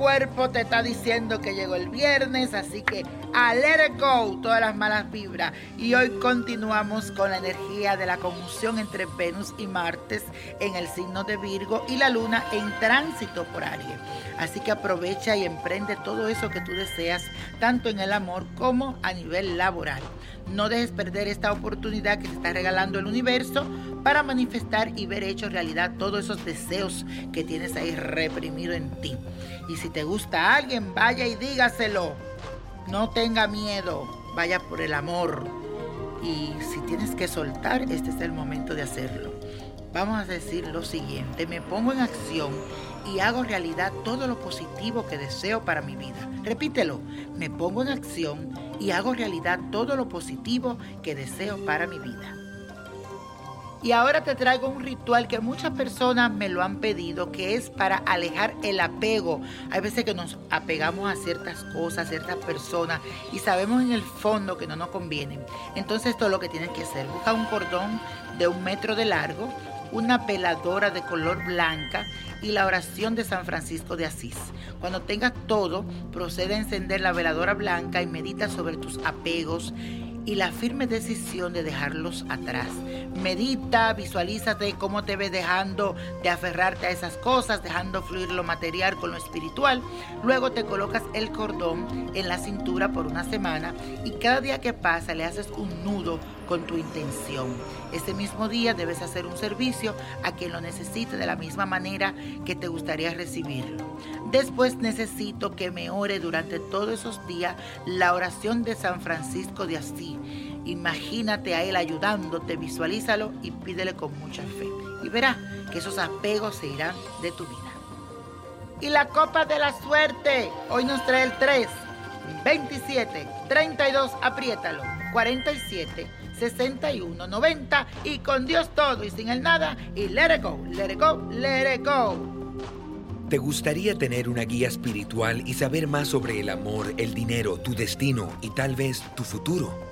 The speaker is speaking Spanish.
cuerpo te está diciendo que llegó el viernes, así que a let it go, todas las malas vibras. Y hoy continuamos con la energía de la conjunción entre Venus y Martes en el signo de Virgo y la luna en tránsito por Aries. Así que aprovecha y emprende todo eso que tú deseas, tanto en el amor como a nivel laboral. No dejes perder esta oportunidad que te está regalando el universo para manifestar y ver hecho realidad todos esos deseos que tienes ahí reprimido en ti. Y si te gusta alguien, vaya y dígaselo. No tenga miedo, vaya por el amor. Y si tienes que soltar, este es el momento de hacerlo. Vamos a decir lo siguiente, me pongo en acción y hago realidad todo lo positivo que deseo para mi vida. Repítelo, me pongo en acción y hago realidad todo lo positivo que deseo para mi vida. Y ahora te traigo un ritual que muchas personas me lo han pedido, que es para alejar el apego. Hay veces que nos apegamos a ciertas cosas, a ciertas personas y sabemos en el fondo que no nos convienen. Entonces esto es lo que tienes que hacer. Busca un cordón de un metro de largo, una peladora de color blanca y la oración de San Francisco de Asís. Cuando tengas todo, procede a encender la veladora blanca y medita sobre tus apegos y la firme decisión de dejarlos atrás. Medita, visualízate cómo te ves dejando de aferrarte a esas cosas, dejando fluir lo material con lo espiritual. Luego te colocas el cordón en la cintura por una semana y cada día que pasa le haces un nudo con tu intención. Ese mismo día debes hacer un servicio a quien lo necesite de la misma manera que te gustaría recibirlo. Después necesito que me ore durante todos esos días la oración de San Francisco de Asís. Imagínate a él ayudándote, visualízalo y pídele con mucha fe. Y verás que esos apegos se irán de tu vida. Y la copa de la suerte, hoy nos trae el 3, 27, 32, apriétalo, 47. 61 90 y con Dios todo y sin el nada y let it go, let it go, let it go. ¿Te gustaría tener una guía espiritual y saber más sobre el amor, el dinero, tu destino y tal vez tu futuro?